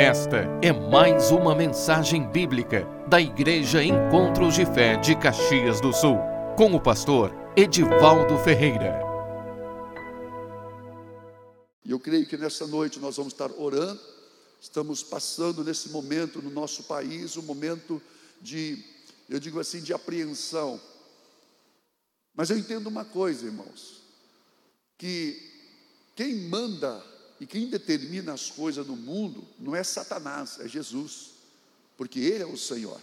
Esta é mais uma mensagem bíblica da Igreja Encontros de Fé de Caxias do Sul, com o pastor Edivaldo Ferreira. Eu creio que nessa noite nós vamos estar orando. Estamos passando nesse momento no nosso país um momento de, eu digo assim, de apreensão. Mas eu entendo uma coisa, irmãos, que quem manda e quem determina as coisas no mundo não é Satanás, é Jesus, porque Ele é o Senhor.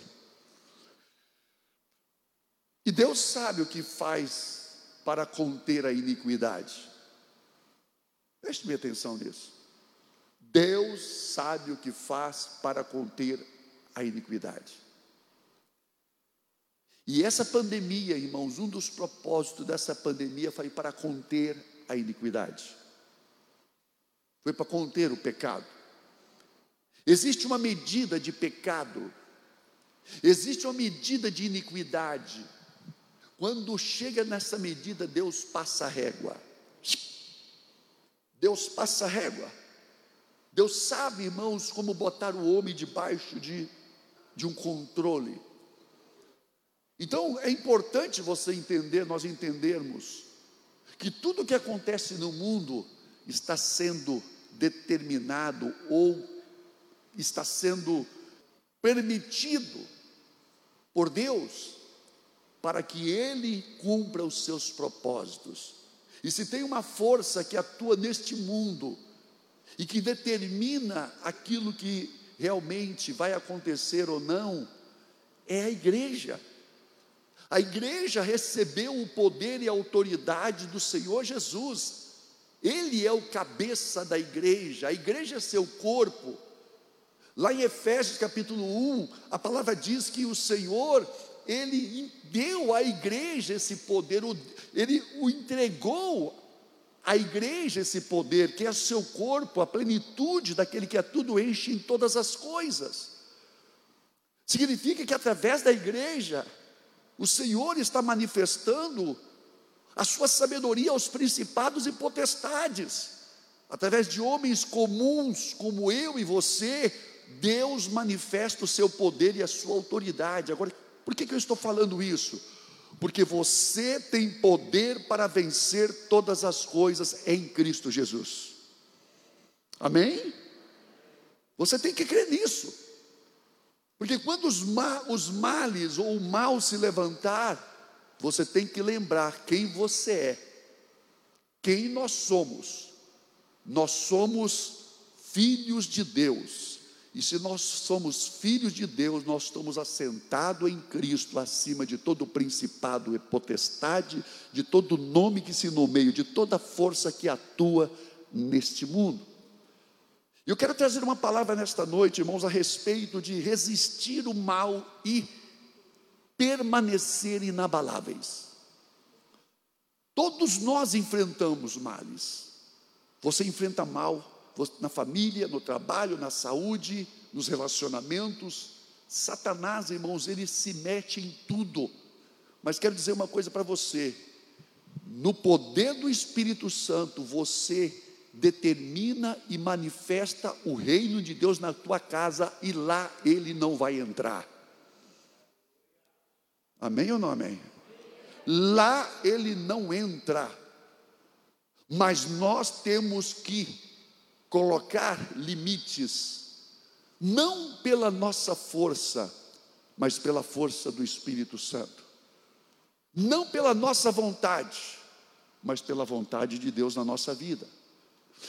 E Deus sabe o que faz para conter a iniquidade. Preste minha atenção nisso. Deus sabe o que faz para conter a iniquidade. E essa pandemia, irmãos, um dos propósitos dessa pandemia foi para conter a iniquidade foi para conter o pecado. Existe uma medida de pecado, existe uma medida de iniquidade. Quando chega nessa medida, Deus passa régua. Deus passa régua. Deus sabe, irmãos, como botar o homem debaixo de, de um controle. Então é importante você entender, nós entendermos, que tudo que acontece no mundo está sendo determinado ou está sendo permitido por Deus para que Ele cumpra os seus propósitos. E se tem uma força que atua neste mundo e que determina aquilo que realmente vai acontecer ou não, é a igreja. A igreja recebeu o poder e a autoridade do Senhor Jesus. Ele é o cabeça da igreja, a igreja é seu corpo. Lá em Efésios capítulo 1, a palavra diz que o Senhor, ele deu à igreja esse poder, ele o entregou à igreja esse poder, que é seu corpo, a plenitude daquele que a tudo enche em todas as coisas. Significa que através da igreja, o Senhor está manifestando a sua sabedoria aos principados e potestades. Através de homens comuns como eu e você, Deus manifesta o seu poder e a sua autoridade. Agora, por que, que eu estou falando isso? Porque você tem poder para vencer todas as coisas em Cristo Jesus. Amém? Você tem que crer nisso. Porque quando os, ma os males ou o mal se levantar, você tem que lembrar quem você é, quem nós somos. Nós somos filhos de Deus. E se nós somos filhos de Deus, nós estamos assentados em Cristo, acima de todo principado e potestade, de todo nome que se nomeia, de toda força que atua neste mundo. Eu quero trazer uma palavra nesta noite, irmãos, a respeito de resistir o mal e permanecer inabaláveis. Todos nós enfrentamos males. Você enfrenta mal na família, no trabalho, na saúde, nos relacionamentos. Satanás, irmãos, ele se mete em tudo. Mas quero dizer uma coisa para você: no poder do Espírito Santo, você determina e manifesta o reino de Deus na tua casa e lá ele não vai entrar. Amém ou não amém? Lá ele não entra, mas nós temos que colocar limites, não pela nossa força, mas pela força do Espírito Santo, não pela nossa vontade, mas pela vontade de Deus na nossa vida.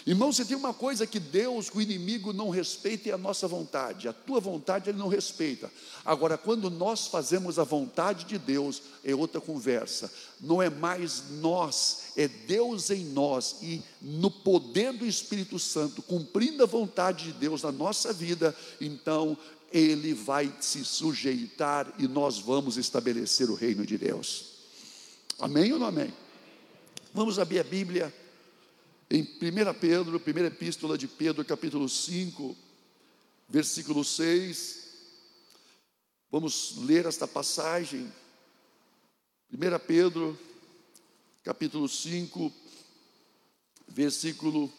Irmão, você tem uma coisa que Deus, o inimigo não respeita é a nossa vontade. A tua vontade ele não respeita. Agora, quando nós fazemos a vontade de Deus, é outra conversa. Não é mais nós, é Deus em nós e no poder do Espírito Santo, cumprindo a vontade de Deus na nossa vida, então ele vai se sujeitar e nós vamos estabelecer o reino de Deus. Amém ou não amém? Vamos abrir a Bíblia em 1 Pedro, primeira epístola de Pedro, capítulo 5, versículo 6, vamos ler esta passagem. 1 Pedro, capítulo 5, versículo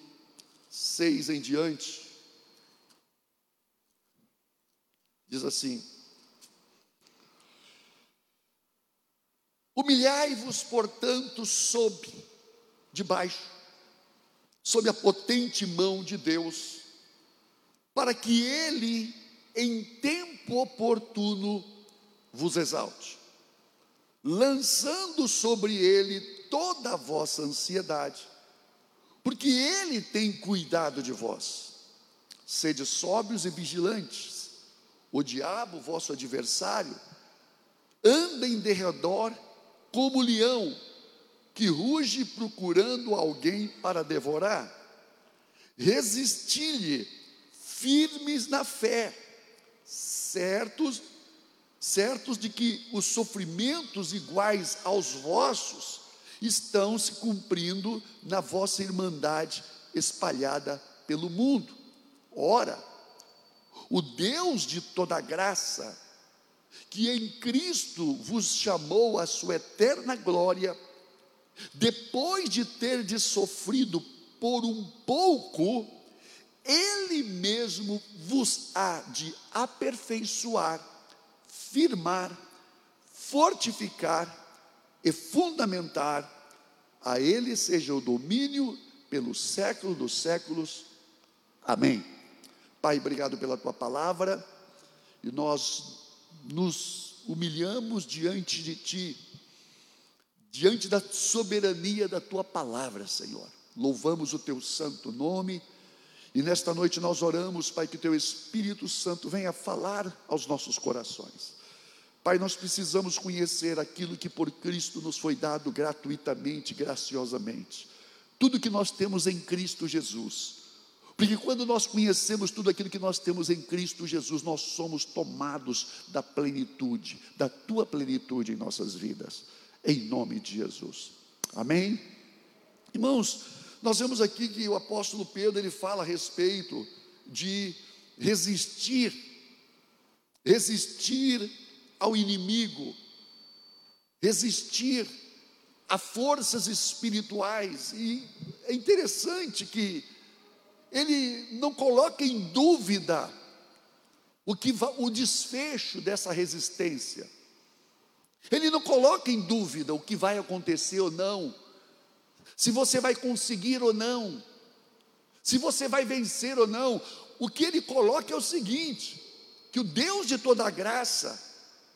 6 em diante. Diz assim: Humilhai-vos, portanto, sob, debaixo, sob a potente mão de Deus, para que Ele, em tempo oportuno, vos exalte, lançando sobre Ele toda a vossa ansiedade, porque Ele tem cuidado de vós. Sede sóbrios e vigilantes. O diabo, vosso adversário, anda em derredor como leão que ruge procurando alguém para devorar. Resisti-lhe firmes na fé, certos certos de que os sofrimentos iguais aos vossos estão se cumprindo na vossa irmandade espalhada pelo mundo. Ora, o Deus de toda graça, que em Cristo vos chamou à sua eterna glória, depois de ter de sofrido por um pouco, Ele mesmo vos há de aperfeiçoar, firmar, fortificar e fundamentar. A Ele seja o domínio pelo século dos séculos. Amém. Pai, obrigado pela tua palavra e nós nos humilhamos diante de Ti, diante da soberania da Tua palavra, Senhor. Louvamos o Teu santo nome e nesta noite nós oramos, Pai, que Teu Espírito Santo venha falar aos nossos corações. Pai, nós precisamos conhecer aquilo que por Cristo nos foi dado gratuitamente, graciosamente. Tudo que nós temos em Cristo Jesus porque quando nós conhecemos tudo aquilo que nós temos em Cristo Jesus, nós somos tomados da plenitude, da tua plenitude em nossas vidas, em nome de Jesus. Amém? Irmãos, nós vemos aqui que o apóstolo Pedro ele fala a respeito de resistir, resistir ao inimigo, resistir a forças espirituais, e é interessante que ele não coloca em dúvida o, que, o desfecho dessa resistência. Ele não coloca em dúvida o que vai acontecer ou não, se você vai conseguir ou não, se você vai vencer ou não. O que ele coloca é o seguinte: que o Deus de toda a graça,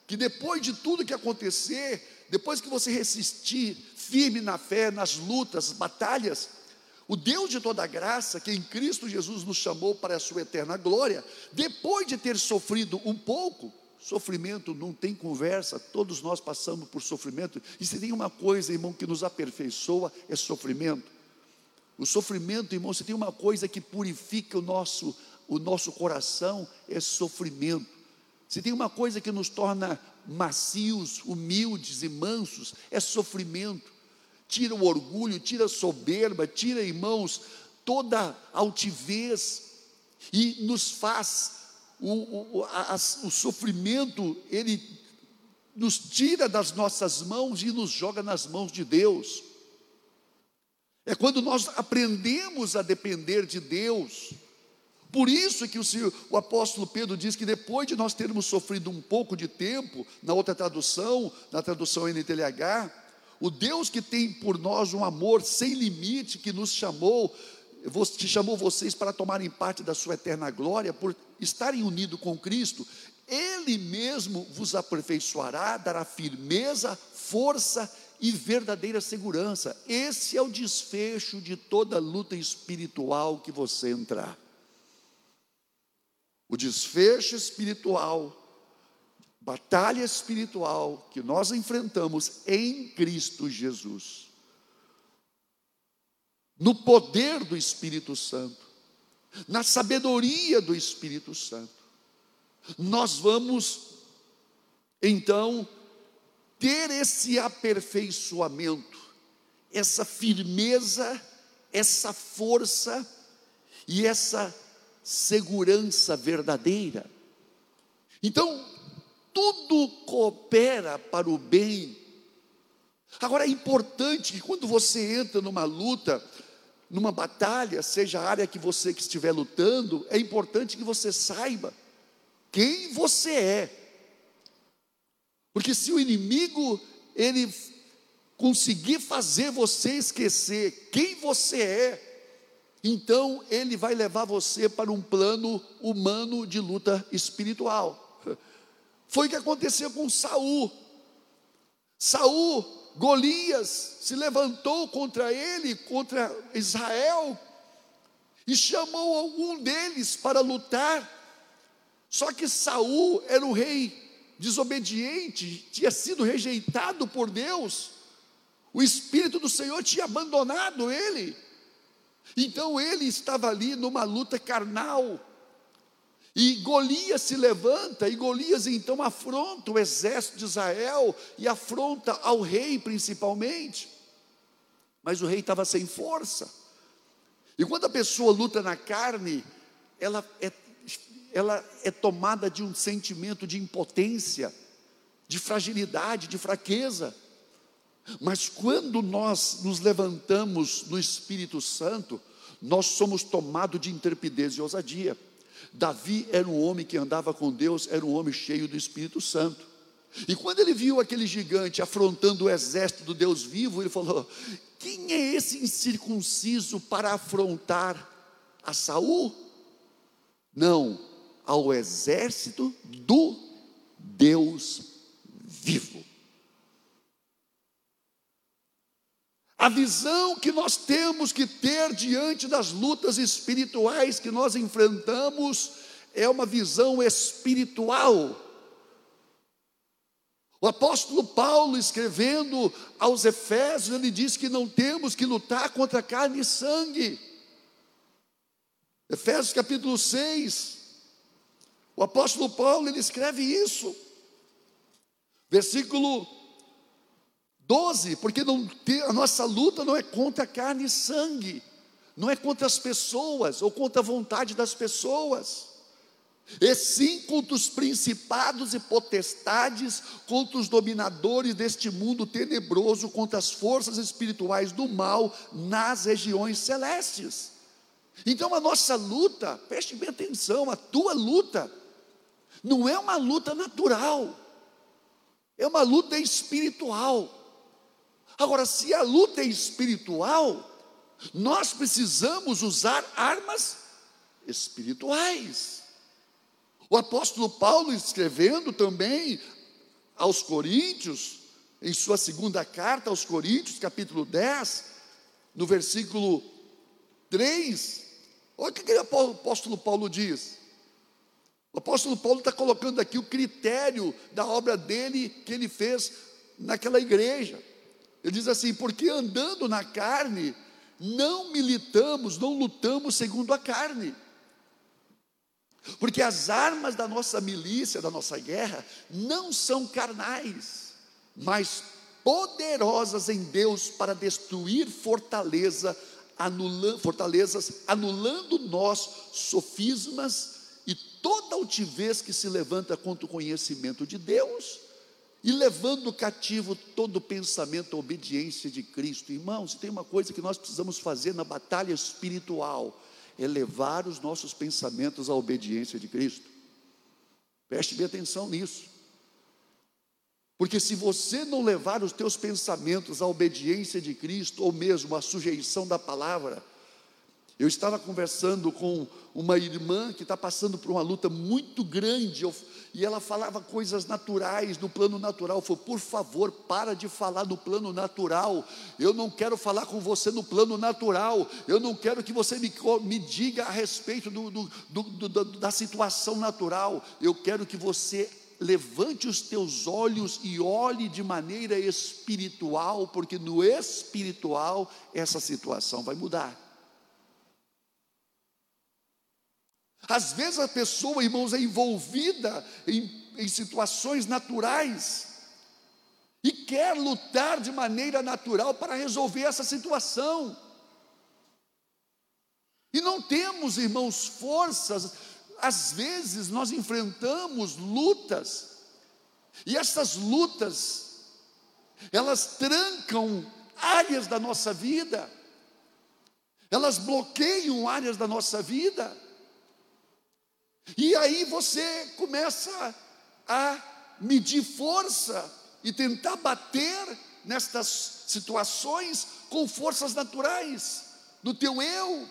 que depois de tudo que acontecer, depois que você resistir firme na fé, nas lutas, batalhas, o Deus de toda graça, que em Cristo Jesus nos chamou para a sua eterna glória, depois de ter sofrido um pouco, sofrimento não tem conversa, todos nós passamos por sofrimento, e se tem uma coisa, irmão, que nos aperfeiçoa, é sofrimento. O sofrimento, irmão, se tem uma coisa que purifica o nosso, o nosso coração, é sofrimento. Se tem uma coisa que nos torna macios, humildes e mansos, é sofrimento tira o orgulho, tira a soberba, tira, irmãos, toda altivez e nos faz o, o, a, o sofrimento, ele nos tira das nossas mãos e nos joga nas mãos de Deus. É quando nós aprendemos a depender de Deus. Por isso que o, o, apóstolo Pedro diz que depois de nós termos sofrido um pouco de tempo, na outra tradução, na tradução NTLH, o Deus que tem por nós um amor sem limite, que nos chamou, que chamou vocês para tomarem parte da sua eterna glória, por estarem unidos com Cristo, Ele mesmo vos aperfeiçoará, dará firmeza, força e verdadeira segurança. Esse é o desfecho de toda luta espiritual que você entrar. O desfecho espiritual batalha espiritual que nós enfrentamos em Cristo Jesus, no poder do Espírito Santo, na sabedoria do Espírito Santo, nós vamos então ter esse aperfeiçoamento, essa firmeza, essa força e essa segurança verdadeira. Então, tudo coopera para o bem. Agora é importante que quando você entra numa luta, numa batalha, seja a área que você que estiver lutando, é importante que você saiba quem você é. Porque se o inimigo ele conseguir fazer você esquecer quem você é, então ele vai levar você para um plano humano de luta espiritual. Foi o que aconteceu com Saul. Saul, Golias se levantou contra ele, contra Israel, e chamou algum deles para lutar. Só que Saul era o rei desobediente, tinha sido rejeitado por Deus. O Espírito do Senhor tinha abandonado ele. Então ele estava ali numa luta carnal. E Golias se levanta, e Golias então afronta o exército de Israel e afronta ao rei principalmente. Mas o rei estava sem força. E quando a pessoa luta na carne, ela é, ela é tomada de um sentimento de impotência, de fragilidade, de fraqueza. Mas quando nós nos levantamos no Espírito Santo, nós somos tomados de intrepidez e ousadia. Davi era um homem que andava com Deus, era um homem cheio do Espírito Santo. E quando ele viu aquele gigante afrontando o exército do Deus vivo, ele falou: Quem é esse incircunciso para afrontar a Saul? Não, ao exército do Deus vivo. A visão que nós temos que ter diante das lutas espirituais que nós enfrentamos é uma visão espiritual. O apóstolo Paulo, escrevendo aos Efésios, ele diz que não temos que lutar contra carne e sangue. Efésios capítulo 6, o apóstolo Paulo, ele escreve isso. Versículo 12, porque não a nossa luta não é contra carne e sangue, não é contra as pessoas ou contra a vontade das pessoas, e sim contra os principados e potestades, contra os dominadores deste mundo tenebroso, contra as forças espirituais do mal nas regiões celestes. Então a nossa luta, preste bem atenção, a tua luta, não é uma luta natural, é uma luta espiritual. Agora, se a luta é espiritual, nós precisamos usar armas espirituais. O apóstolo Paulo, escrevendo também aos Coríntios, em sua segunda carta aos Coríntios, capítulo 10, no versículo 3, olha o que o apóstolo Paulo diz. O apóstolo Paulo está colocando aqui o critério da obra dele que ele fez naquela igreja. Ele diz assim: porque andando na carne, não militamos, não lutamos segundo a carne. Porque as armas da nossa milícia, da nossa guerra, não são carnais, mas poderosas em Deus para destruir fortaleza, anula, fortalezas, anulando nós sofismas e toda altivez que se levanta contra o conhecimento de Deus e levando cativo todo pensamento à obediência de Cristo. Irmãos, tem uma coisa que nós precisamos fazer na batalha espiritual: é levar os nossos pensamentos à obediência de Cristo. Preste bem atenção nisso. Porque se você não levar os teus pensamentos à obediência de Cristo, ou mesmo à sujeição da palavra, eu estava conversando com uma irmã que está passando por uma luta muito grande, e ela falava coisas naturais, no plano natural. Eu falei, por favor, para de falar no plano natural. Eu não quero falar com você no plano natural. Eu não quero que você me, me diga a respeito do, do, do, da situação natural. Eu quero que você levante os teus olhos e olhe de maneira espiritual, porque no espiritual essa situação vai mudar. Às vezes a pessoa, irmãos, é envolvida em, em situações naturais e quer lutar de maneira natural para resolver essa situação. E não temos, irmãos, forças, às vezes nós enfrentamos lutas, e essas lutas, elas trancam áreas da nossa vida, elas bloqueiam áreas da nossa vida. E aí você começa a medir força e tentar bater nestas situações com forças naturais do teu eu,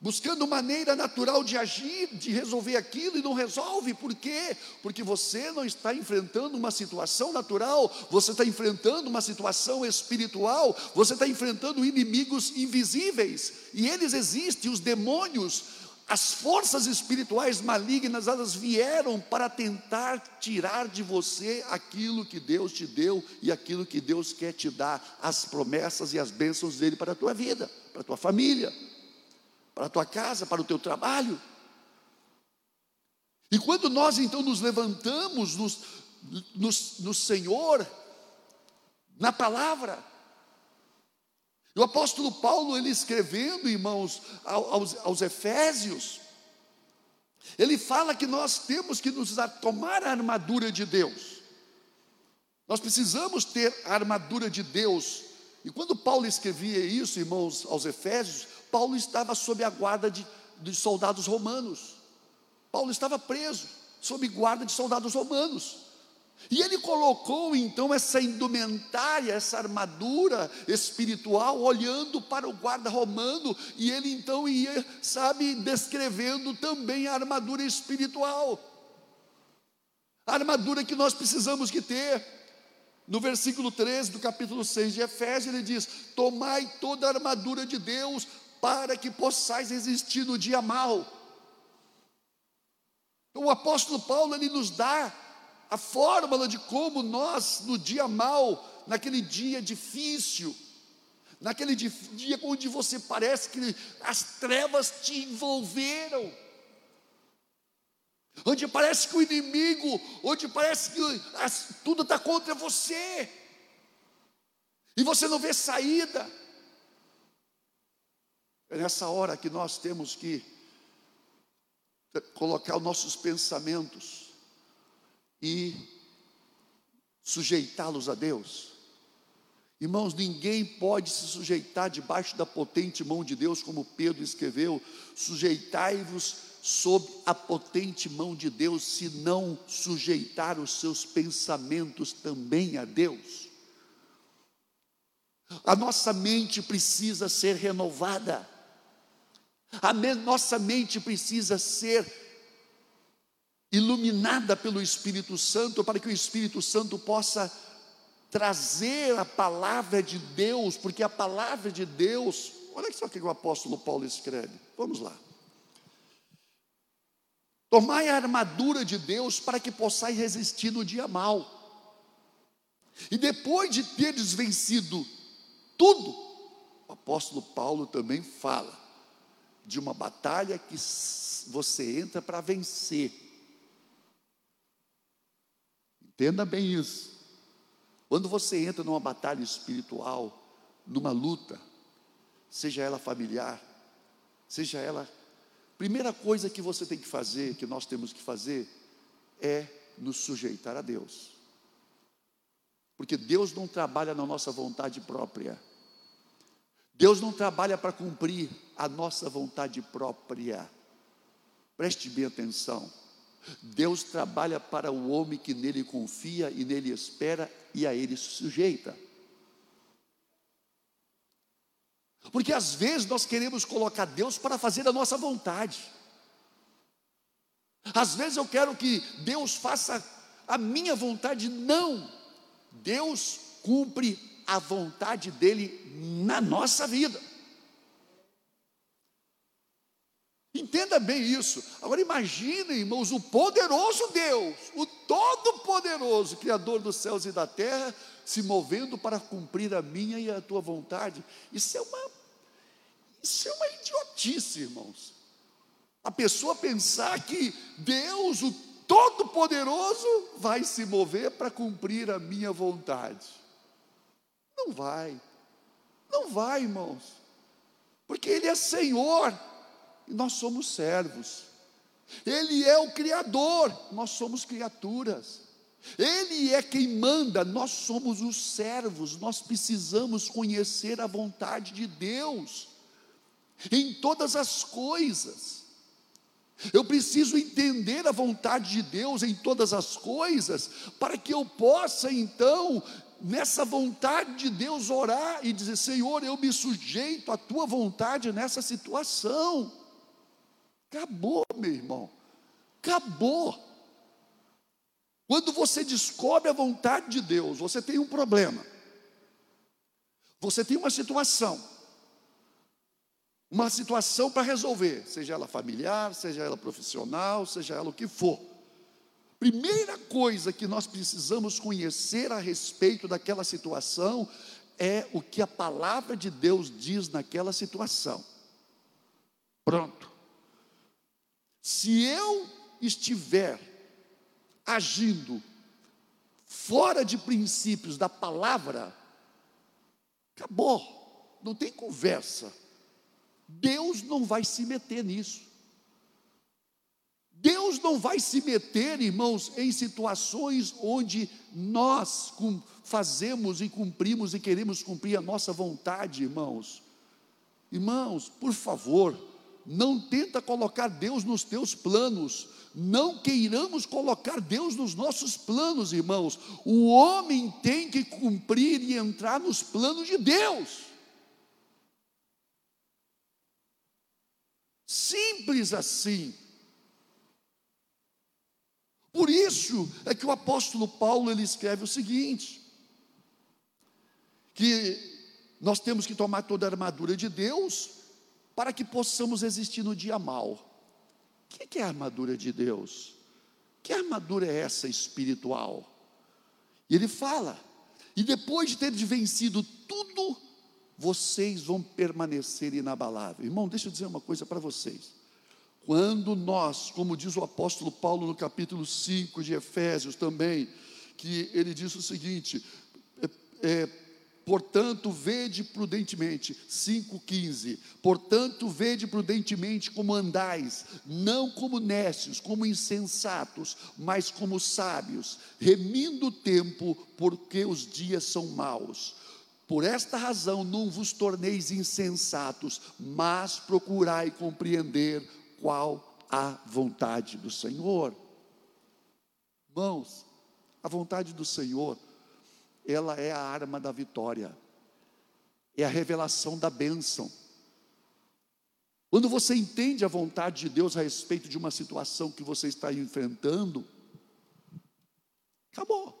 buscando maneira natural de agir, de resolver aquilo e não resolve. Por quê? Porque você não está enfrentando uma situação natural, você está enfrentando uma situação espiritual, você está enfrentando inimigos invisíveis, e eles existem, os demônios, as forças espirituais malignas, elas vieram para tentar tirar de você aquilo que Deus te deu e aquilo que Deus quer te dar, as promessas e as bênçãos dele para a tua vida, para a tua família para a tua casa, para o teu trabalho. E quando nós então nos levantamos no, no, no Senhor, na palavra, o apóstolo Paulo, ele escrevendo, irmãos, aos, aos Efésios, ele fala que nós temos que nos tomar a armadura de Deus. Nós precisamos ter a armadura de Deus. E quando Paulo escrevia isso, irmãos, aos Efésios, Paulo estava sob a guarda de, de soldados romanos. Paulo estava preso, sob guarda de soldados romanos. E ele colocou então essa indumentária, essa armadura espiritual, olhando para o guarda romano, e ele então ia, sabe, descrevendo também a armadura espiritual. A armadura que nós precisamos que ter. No versículo 13 do capítulo 6 de Efésios, ele diz: Tomai toda a armadura de Deus para que possais resistir no dia mal. O apóstolo Paulo ele nos dá a fórmula de como nós, no dia mal, naquele dia difícil, naquele dia onde você parece que as trevas te envolveram, onde parece que o inimigo, onde parece que as, tudo está contra você, e você não vê saída, é nessa hora que nós temos que colocar os nossos pensamentos e sujeitá-los a Deus. Irmãos, ninguém pode se sujeitar debaixo da potente mão de Deus, como Pedro escreveu: sujeitai-vos sob a potente mão de Deus, se não sujeitar os seus pensamentos também a Deus. A nossa mente precisa ser renovada. A nossa mente precisa ser iluminada pelo Espírito Santo, para que o Espírito Santo possa trazer a palavra de Deus, porque a palavra de Deus, olha só o que o apóstolo Paulo escreve, vamos lá. Tomai a armadura de Deus para que possais resistir no dia mal. E depois de teres vencido tudo, o apóstolo Paulo também fala: de uma batalha que você entra para vencer. Entenda bem isso. Quando você entra numa batalha espiritual, numa luta, seja ela familiar, seja ela. Primeira coisa que você tem que fazer, que nós temos que fazer, é nos sujeitar a Deus. Porque Deus não trabalha na nossa vontade própria. Deus não trabalha para cumprir a nossa vontade própria. Preste bem atenção. Deus trabalha para o homem que nele confia e nele espera e a ele se sujeita. Porque às vezes nós queremos colocar Deus para fazer a nossa vontade. Às vezes eu quero que Deus faça a minha vontade, não. Deus cumpre a vontade dele na nossa vida. Entenda bem isso. Agora imagine, irmãos, o poderoso Deus, o todo-poderoso, Criador dos céus e da terra, se movendo para cumprir a minha e a tua vontade. Isso é uma, isso é uma idiotice, irmãos. A pessoa pensar que Deus, o Todo-Poderoso, vai se mover para cumprir a minha vontade. Não vai. Não vai, irmãos. Porque Ele é Senhor nós somos servos. Ele é o Criador, nós somos criaturas. Ele é quem manda, nós somos os servos, nós precisamos conhecer a vontade de Deus em todas as coisas. Eu preciso entender a vontade de Deus em todas as coisas, para que eu possa então, nessa vontade de Deus, orar e dizer: Senhor, eu me sujeito à tua vontade nessa situação. Acabou, meu irmão, acabou. Quando você descobre a vontade de Deus, você tem um problema, você tem uma situação, uma situação para resolver, seja ela familiar, seja ela profissional, seja ela o que for. Primeira coisa que nós precisamos conhecer a respeito daquela situação é o que a palavra de Deus diz naquela situação. Pronto. Se eu estiver agindo fora de princípios da palavra, acabou, não tem conversa. Deus não vai se meter nisso. Deus não vai se meter, irmãos, em situações onde nós fazemos e cumprimos e queremos cumprir a nossa vontade, irmãos. Irmãos, por favor, não tenta colocar Deus nos teus planos. Não queiramos colocar Deus nos nossos planos, irmãos. O homem tem que cumprir e entrar nos planos de Deus. Simples assim. Por isso é que o apóstolo Paulo ele escreve o seguinte: que nós temos que tomar toda a armadura de Deus para que possamos existir no dia mal. O que é a armadura de Deus? Que armadura é essa espiritual? E ele fala, e depois de ter vencido tudo, vocês vão permanecer inabaláveis. Irmão, deixa eu dizer uma coisa para vocês. Quando nós, como diz o apóstolo Paulo no capítulo 5 de Efésios também, que ele diz o seguinte: é, é, portanto, vede prudentemente, 5,15, portanto, vede prudentemente como andais, não como nécios, como insensatos, mas como sábios, remindo o tempo, porque os dias são maus. Por esta razão não vos torneis insensatos, mas procurai compreender qual a vontade do Senhor. Irmãos, a vontade do Senhor, ela é a arma da vitória, é a revelação da bênção. Quando você entende a vontade de Deus a respeito de uma situação que você está enfrentando, acabou.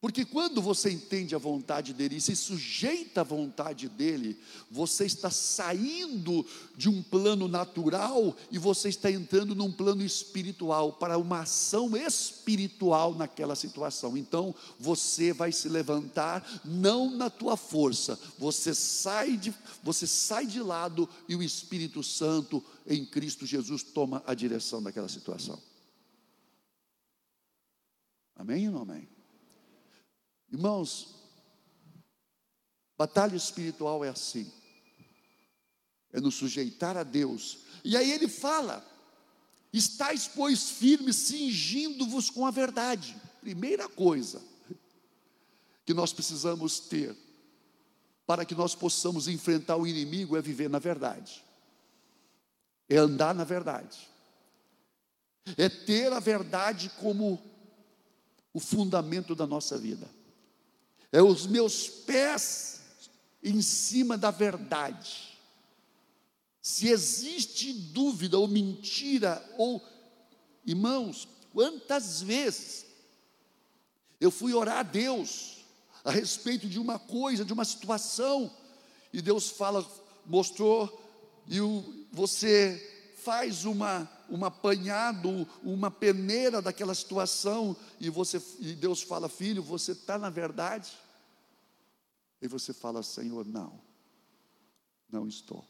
Porque quando você entende a vontade dele e se sujeita à vontade dele, você está saindo de um plano natural e você está entrando num plano espiritual, para uma ação espiritual naquela situação. Então, você vai se levantar não na tua força, você sai de, você sai de lado e o Espírito Santo em Cristo Jesus toma a direção daquela situação. Amém ou não amém? Irmãos, batalha espiritual é assim, é nos sujeitar a Deus. E aí ele fala: estáis, pois, firmes, cingindo-vos com a verdade. Primeira coisa que nós precisamos ter para que nós possamos enfrentar o inimigo é viver na verdade, é andar na verdade, é ter a verdade como o fundamento da nossa vida é os meus pés em cima da verdade. Se existe dúvida ou mentira, ou, irmãos, quantas vezes eu fui orar a Deus a respeito de uma coisa, de uma situação, e Deus fala, mostrou, e o, você faz uma, um apanhado, uma peneira daquela situação, e, você, e Deus fala, filho, você está na verdade? E você fala, Senhor, não, não estou.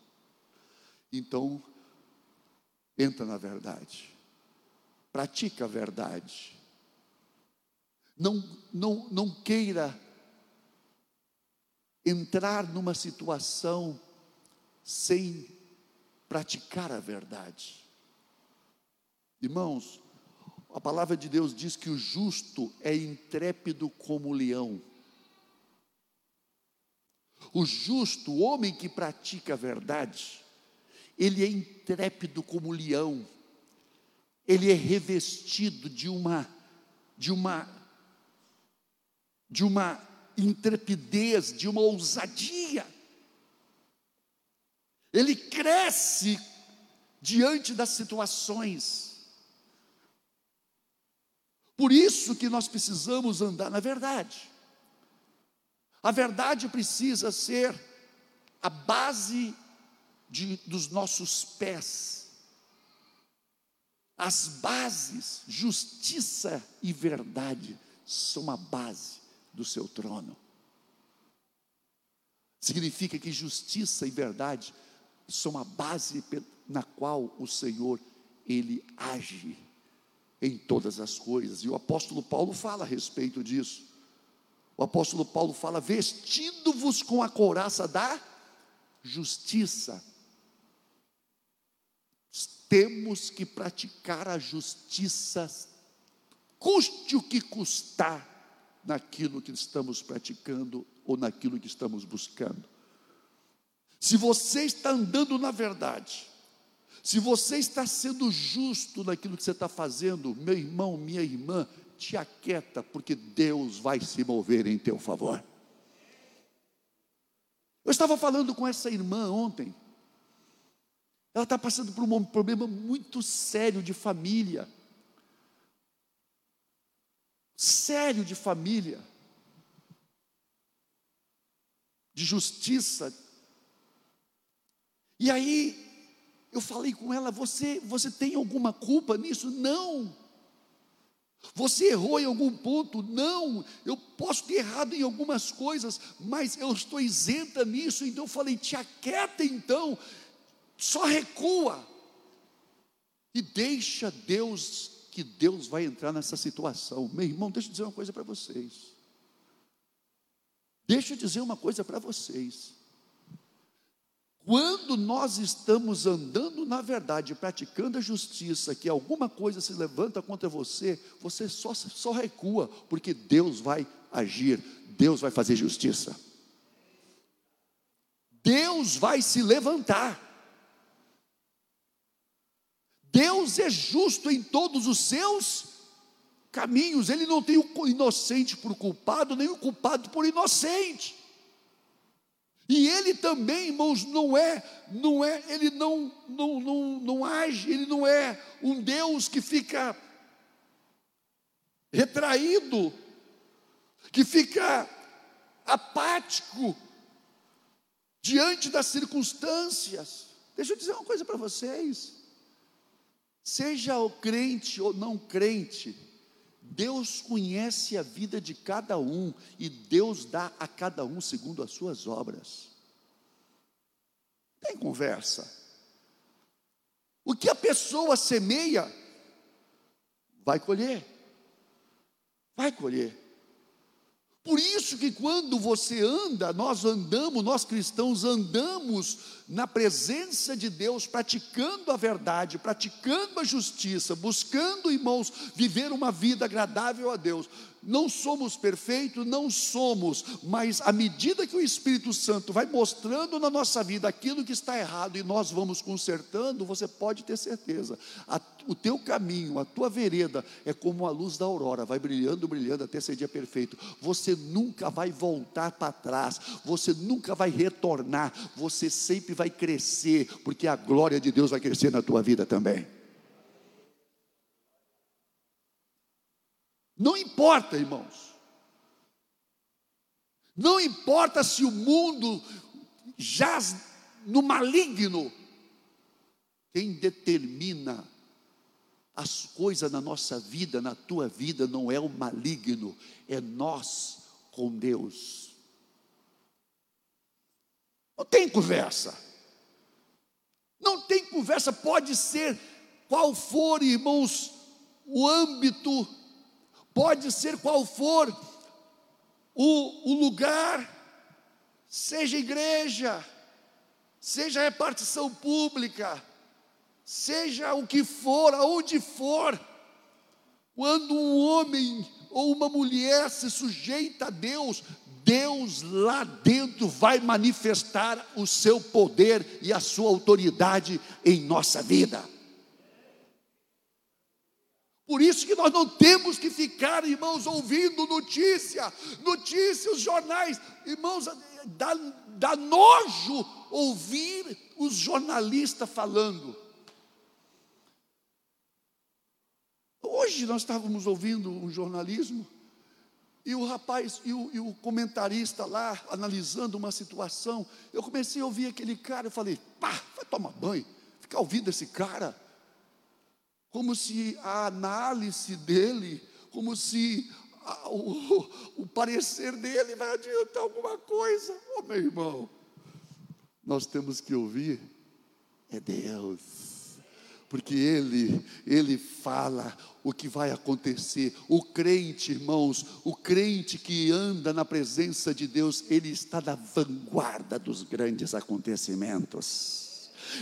Então, entra na verdade, pratica a verdade. Não, não, não queira entrar numa situação sem praticar a verdade. Irmãos, a palavra de Deus diz que o justo é intrépido como o leão. O justo, o homem que pratica a verdade, ele é intrépido como leão, ele é revestido de uma, de uma, de uma intrepidez, de uma ousadia. Ele cresce diante das situações. Por isso que nós precisamos andar na verdade. A verdade precisa ser a base de, dos nossos pés. As bases, justiça e verdade, são a base do seu trono. Significa que justiça e verdade são a base na qual o Senhor ele age em todas as coisas. E o apóstolo Paulo fala a respeito disso. O apóstolo Paulo fala: vestindo-vos com a couraça da justiça. Temos que praticar a justiça, custe o que custar, naquilo que estamos praticando ou naquilo que estamos buscando. Se você está andando na verdade, se você está sendo justo naquilo que você está fazendo, meu irmão, minha irmã, te aquieta, porque Deus vai se mover em teu favor. Eu estava falando com essa irmã ontem. Ela está passando por um problema muito sério de família. Sério de família. De justiça. E aí, eu falei com ela: você, você tem alguma culpa nisso? Não. Você errou em algum ponto? Não, eu posso ter errado em algumas coisas, mas eu estou isenta nisso. Então eu falei: te aquieta então, só recua e deixa Deus, que Deus vai entrar nessa situação. Meu irmão, deixa eu dizer uma coisa para vocês. Deixa eu dizer uma coisa para vocês. Quando nós estamos andando na verdade, praticando a justiça, que alguma coisa se levanta contra você, você só, só recua, porque Deus vai agir, Deus vai fazer justiça. Deus vai se levantar. Deus é justo em todos os seus caminhos, Ele não tem o inocente por culpado, nem o culpado por inocente. E ele também, irmãos, não é, não é, ele não, não, não, não age, ele não é um Deus que fica retraído, que fica apático diante das circunstâncias. Deixa eu dizer uma coisa para vocês. Seja o crente ou não crente, Deus conhece a vida de cada um e Deus dá a cada um segundo as suas obras. Tem conversa. O que a pessoa semeia, vai colher. Vai colher. Por isso que quando você anda, nós andamos, nós cristãos andamos na presença de Deus, praticando a verdade, praticando a justiça, buscando, irmãos, viver uma vida agradável a Deus. Não somos perfeitos, não somos, mas à medida que o Espírito Santo vai mostrando na nossa vida aquilo que está errado e nós vamos consertando, você pode ter certeza, a, o teu caminho, a tua vereda é como a luz da aurora, vai brilhando, brilhando até ser dia perfeito. Você nunca vai voltar para trás, você nunca vai retornar, você sempre vai crescer, porque a glória de Deus vai crescer na tua vida também. Não importa, irmãos. Não importa se o mundo jaz no maligno. Quem determina as coisas na nossa vida, na tua vida, não é o maligno, é nós com Deus. Não tem conversa. Não tem conversa, pode ser qual for, irmãos, o âmbito pode ser qual for o, o lugar, seja igreja, seja repartição pública, seja o que for, aonde for, quando um homem ou uma mulher se sujeita a Deus, Deus lá dentro vai manifestar o seu poder e a sua autoridade em nossa vida. Por isso que nós não temos que ficar, irmãos, ouvindo notícia, notícias, jornais. Irmãos, dá, dá nojo ouvir os jornalistas falando. Hoje nós estávamos ouvindo um jornalismo e o rapaz e o, e o, comentarista lá analisando uma situação. Eu comecei a ouvir aquele cara, eu falei, pá, vai tomar banho, ficar ouvindo esse cara como se a análise dele, como se a, o, o, parecer dele vai adiantar alguma coisa. Oh, meu irmão, nós temos que ouvir é Deus. Porque ele, ele fala o que vai acontecer. O crente, irmãos, o crente que anda na presença de Deus, ele está na vanguarda dos grandes acontecimentos.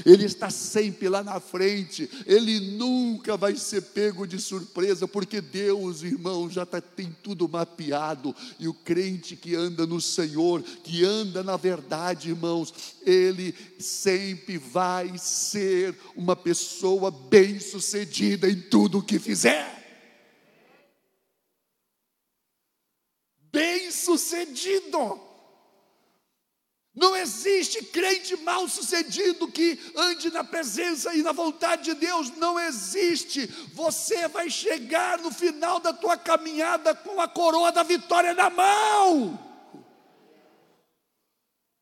Ele está sempre lá na frente, ele nunca vai ser pego de surpresa, porque Deus, irmão, já tá, tem tudo mapeado, e o crente que anda no Senhor, que anda na verdade, irmãos, ele sempre vai ser uma pessoa bem-sucedida em tudo o que fizer. Bem-sucedido. Não existe crente mal sucedido que ande na presença e na vontade de Deus, não existe. Você vai chegar no final da tua caminhada com a coroa da vitória na mão.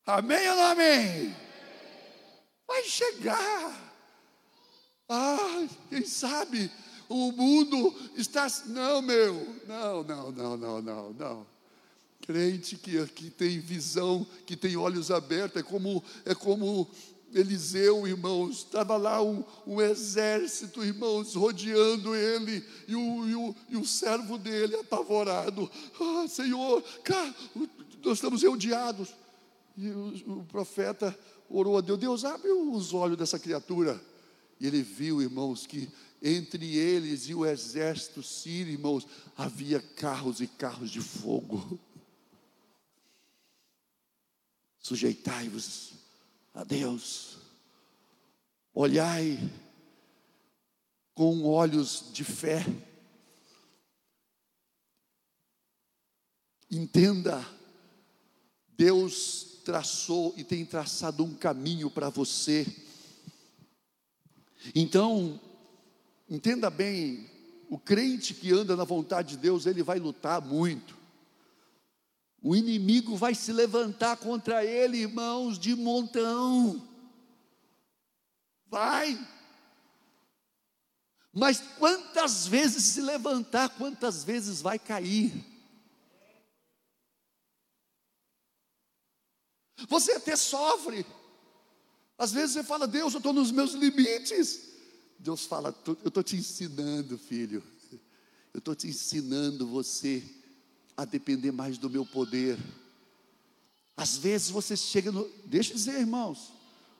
Amém ou não amém? Vai chegar. Ah, quem sabe o mundo está. Não, meu, não, não, não, não, não, não. Crente que, que tem visão, que tem olhos abertos, é como, é como Eliseu, irmãos, estava lá um, um, exército, irmãos, rodeando ele, e o, e o, e o servo dele apavorado. Ah, Senhor, nós estamos rodeados. E o, o, profeta orou a Deus: Deus, abre os olhos dessa criatura. E ele viu, irmãos, que entre eles e o exército sírio, irmãos, havia carros e carros de fogo. Sujeitai-vos a Deus, olhai com olhos de fé, entenda, Deus traçou e tem traçado um caminho para você. Então, entenda bem, o crente que anda na vontade de Deus, ele vai lutar muito. O inimigo vai se levantar contra ele, irmãos, de montão. Vai. Mas quantas vezes se levantar, quantas vezes vai cair? Você até sofre. Às vezes você fala, Deus, eu estou nos meus limites. Deus fala, eu estou te ensinando, filho. Eu estou te ensinando você a depender mais do meu poder. Às vezes você chega no. Deixa eu dizer, irmãos.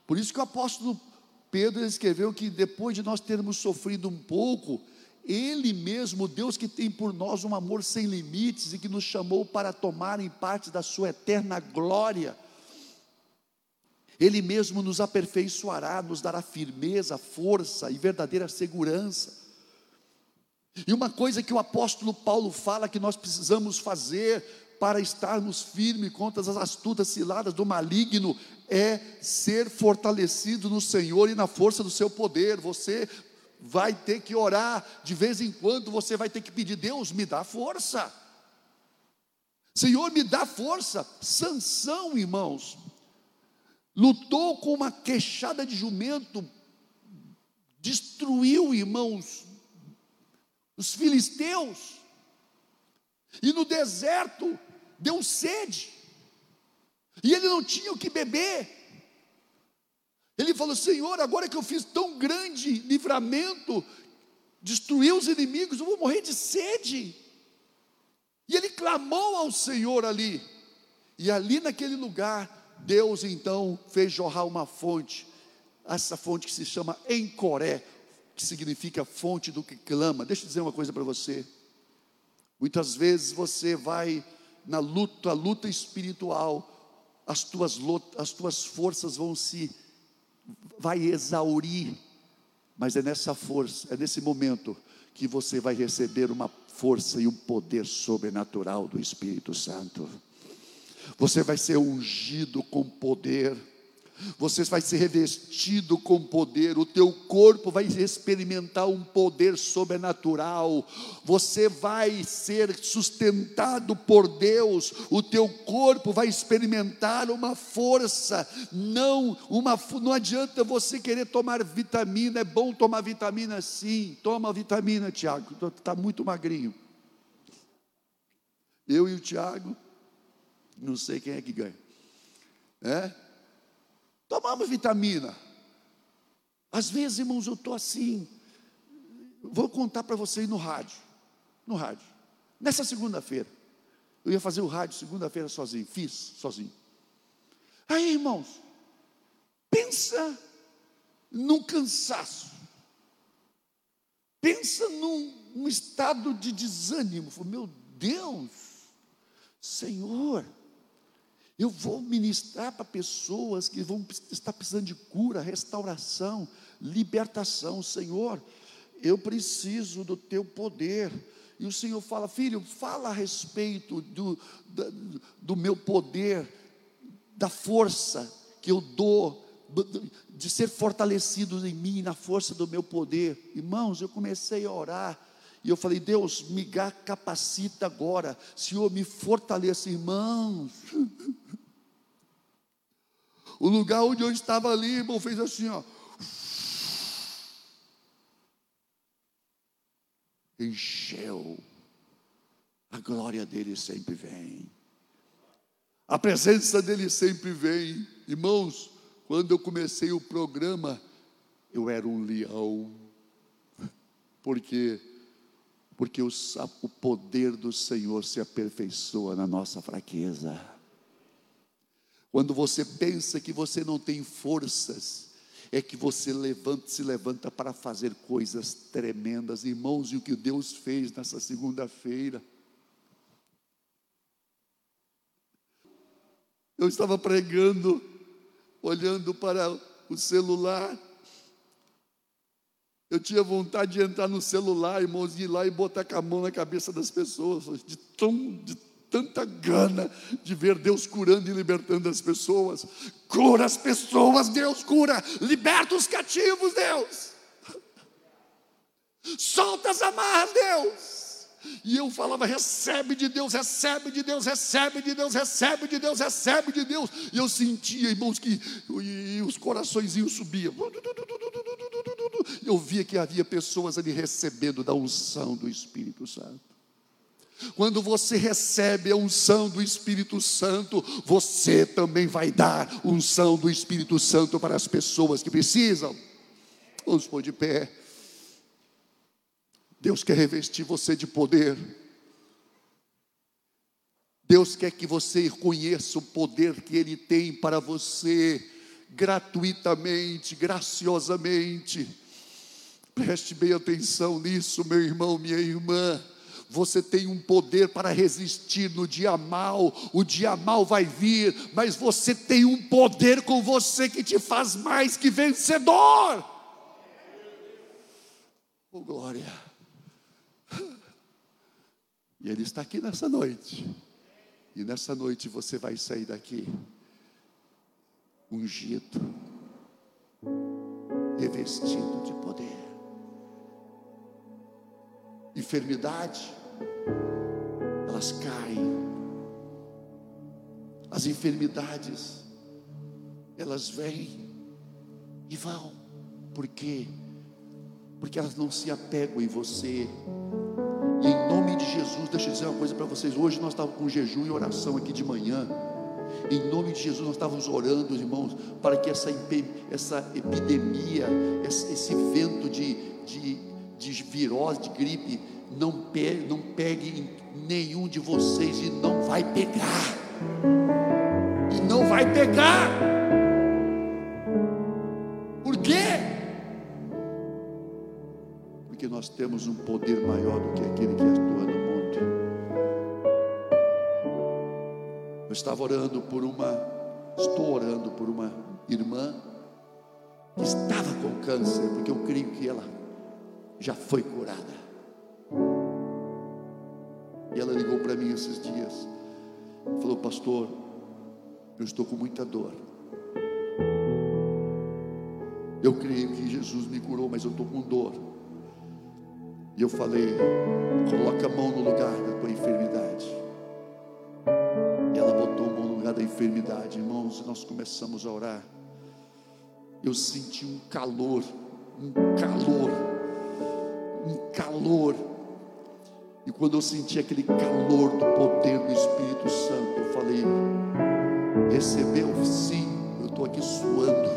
Por isso que o apóstolo Pedro escreveu que depois de nós termos sofrido um pouco, Ele mesmo, Deus que tem por nós um amor sem limites e que nos chamou para tomar em parte da Sua eterna glória, Ele mesmo nos aperfeiçoará, nos dará firmeza, força e verdadeira segurança. E uma coisa que o apóstolo Paulo fala que nós precisamos fazer para estarmos firmes contra as astutas ciladas do maligno é ser fortalecido no Senhor e na força do seu poder. Você vai ter que orar de vez em quando, você vai ter que pedir: Deus, me dá força. Senhor, me dá força. Sansão, irmãos, lutou com uma queixada de jumento, destruiu, irmãos, os filisteus, e no deserto deu sede, e ele não tinha o que beber. Ele falou: Senhor, agora que eu fiz tão grande livramento, destruiu os inimigos, eu vou morrer de sede. E ele clamou ao Senhor ali, e ali naquele lugar, Deus então fez jorrar uma fonte, essa fonte que se chama Encoré, que significa fonte do que clama. Deixa eu dizer uma coisa para você. Muitas vezes você vai na luta, a luta espiritual, as tuas, as tuas forças vão se vai exaurir, mas é nessa força, é nesse momento que você vai receber uma força e um poder sobrenatural do Espírito Santo. Você vai ser ungido com poder você vai ser revestido com poder, o teu corpo vai experimentar um poder sobrenatural, você vai ser sustentado por Deus, o teu corpo vai experimentar uma força, não uma não adianta você querer tomar vitamina, é bom tomar vitamina sim, toma vitamina, Tiago, está muito magrinho. Eu e o Tiago, não sei quem é que ganha. É? Tomamos vitamina. Às vezes, irmãos, eu estou assim. Vou contar para vocês no rádio. No rádio. Nessa segunda-feira. Eu ia fazer o rádio segunda-feira sozinho. Fiz sozinho. Aí, irmãos, pensa num cansaço. Pensa num, num estado de desânimo. Meu Deus, Senhor, eu vou ministrar para pessoas que vão estar precisando de cura, restauração, libertação. Senhor, eu preciso do teu poder. E o Senhor fala, filho, fala a respeito do, do, do meu poder, da força que eu dou, de ser fortalecido em mim, na força do meu poder. Irmãos, eu comecei a orar. E eu falei, Deus, me capacita agora, Senhor, me fortaleça, irmãos. O lugar onde eu estava ali, irmão, fez assim, ó. Encheu. A glória dele sempre vem. A presença dele sempre vem. Irmãos, quando eu comecei o programa, eu era um leão. Porque porque o, poder do Senhor se aperfeiçoa na nossa fraqueza. Quando você pensa que você não tem forças, é que você levanta, se levanta para fazer coisas tremendas, irmãos, e o que Deus fez nessa segunda-feira. Eu estava pregando, olhando para o celular, eu tinha vontade de entrar no celular, irmãos, de ir lá e botar com a mão na cabeça das pessoas, de, tão, de tanta gana de ver Deus curando e libertando as pessoas. Cura as pessoas, Deus cura. Liberta os cativos, Deus. Solta as amarras, Deus. E eu falava: recebe de Deus, recebe de Deus, recebe de Deus, recebe de Deus, recebe de Deus. E eu sentia, irmãos, que e, e os coraçõezinhos subiam. Eu via que havia pessoas ali recebendo da unção do Espírito Santo. Quando você recebe a unção do Espírito Santo, você também vai dar unção do Espírito Santo para as pessoas que precisam. Vamos pôr de pé. Deus quer revestir você de poder. Deus quer que você conheça o poder que Ele tem para você, gratuitamente, graciosamente. Preste bem atenção nisso, meu irmão, minha irmã. Você tem um poder para resistir no dia mal, o dia mal vai vir, mas você tem um poder com você que te faz mais que vencedor. Oh, glória. E Ele está aqui nessa noite. E nessa noite você vai sair daqui ungido, revestido de poder. Enfermidade, elas caem. As enfermidades, elas vêm e vão. Por quê? Porque elas não se apegam em você e em nome de Jesus, deixa eu dizer uma coisa para vocês. Hoje nós estávamos com jejum e oração aqui de manhã. Em nome de Jesus, nós estávamos orando, irmãos, para que essa, essa epidemia, esse, vento de, de, de virose, de gripe, não pegue, não pegue em nenhum de vocês e não vai pegar. E não vai pegar. nós temos um poder maior do que aquele que atua no mundo. estava orando por uma, estou orando por uma irmã que estava com câncer, porque eu creio que ela já foi curada. E ela ligou para mim esses dias, falou: Pastor, eu estou com muita dor. Eu creio que Jesus me curou, mas eu estou com dor. E eu falei: coloca a mão no lugar da tua enfermidade. E ela botou a mão no lugar da enfermidade, irmãos, e nós começamos a orar. Eu senti um calor, um calor, um calor. E quando eu senti aquele calor do poder do Espírito Santo, eu falei: recebeu? Sim, eu estou aqui suando.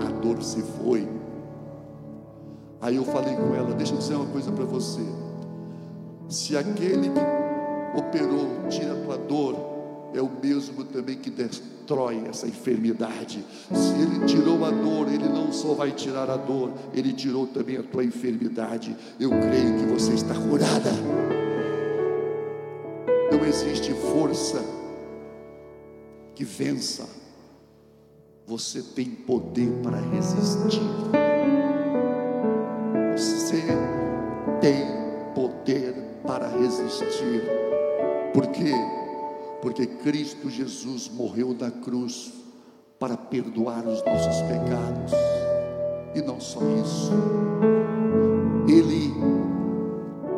A dor se foi. Aí eu falei com ela: Deixa eu dizer uma coisa para você. Se aquele que operou tira a tua dor, é o mesmo também que destrói essa enfermidade. Se ele tirou a dor, ele não só vai tirar a dor, ele tirou também a tua enfermidade. Eu creio que você está curada. Não existe força que vença. Você tem poder para resistir. Você tem poder para resistir. Por quê? Porque Cristo Jesus morreu na cruz para perdoar os nossos pecados. E não só isso, Ele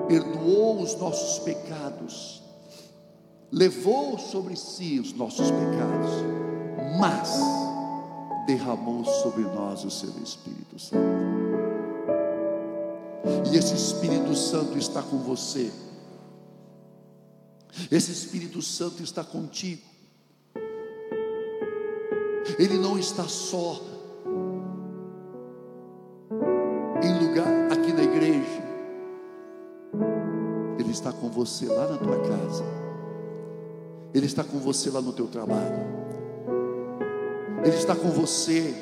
perdoou os nossos pecados, levou sobre si os nossos pecados, mas derramou sobre nós o seu Espírito Santo. E esse Espírito Santo está com você. Esse Espírito Santo está contigo. Ele não está só em lugar aqui na igreja. Ele está com você lá na tua casa. Ele está com você lá no teu trabalho. Ele está com você,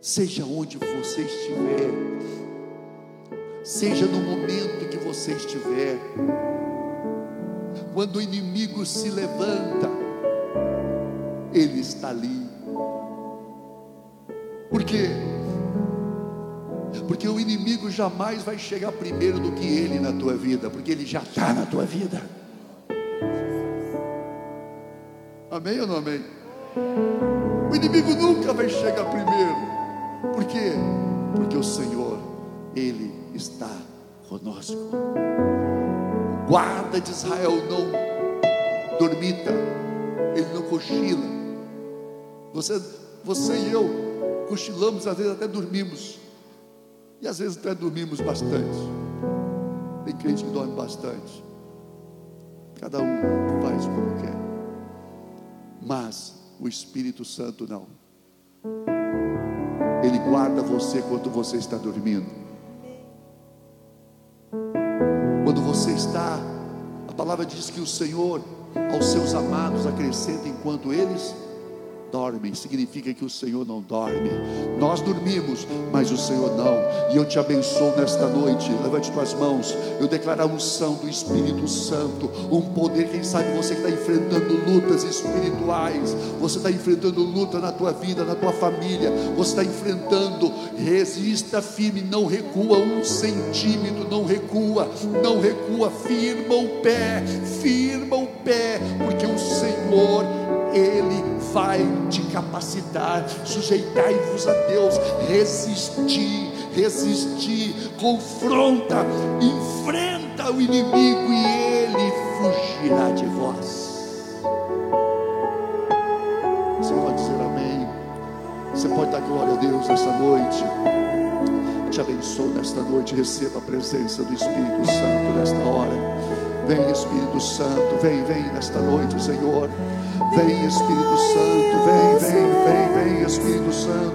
seja onde você estiver, seja no momento que você estiver. Quando o inimigo se levanta, ele está ali. Por quê? Porque o inimigo jamais vai chegar primeiro do que ele na tua vida, porque ele já está na tua vida. Amém ou não amém? O inimigo nunca vai chegar primeiro. Por quê? Porque o Senhor, Ele está conosco. Guarda de Israel não dormita, ele não cochila. Você, você e eu cochilamos, às vezes até dormimos. E às vezes até dormimos bastante. Tem crente que dorme bastante. Cada um faz como quer. Mas o Espírito Santo não. Ele guarda você quando você está dormindo. A palavra diz que o Senhor aos seus amados acrescenta enquanto eles dormem, significa que o Senhor não dorme. Nós dormimos, mas o Senhor não. E eu te abençoo nesta noite. Levante tuas mãos. Eu declaro a unção do Espírito Santo, um poder. Quem sabe você que está enfrentando lutas espirituais, você está enfrentando luta na tua vida, na tua família, você está enfrentando. Resista firme, não recua um centímetro, não recua, não recua. Firma o pé, firma o pé, porque o Senhor ele vai te capacitar. Sujeitai-vos a Deus, resistir, resistir, confronta, enfrenta o inimigo e ele fugirá de vós. Você pode dizer amém. Você pode dar glória a Deus nessa noite. Te abençoo nesta noite. Receba a presença do Espírito Santo nesta hora. Vem Espírito Santo, vem, vem nesta noite, Senhor. Vem Espírito Santo, vem, vem, vem, vem Espírito Santo.